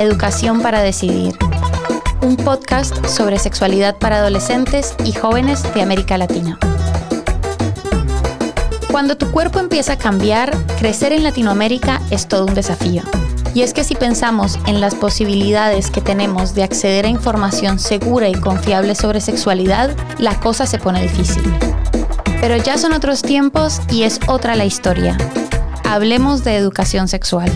Educación para Decidir, un podcast sobre sexualidad para adolescentes y jóvenes de América Latina. Cuando tu cuerpo empieza a cambiar, crecer en Latinoamérica es todo un desafío. Y es que si pensamos en las posibilidades que tenemos de acceder a información segura y confiable sobre sexualidad, la cosa se pone difícil. Pero ya son otros tiempos y es otra la historia. Hablemos de educación sexual.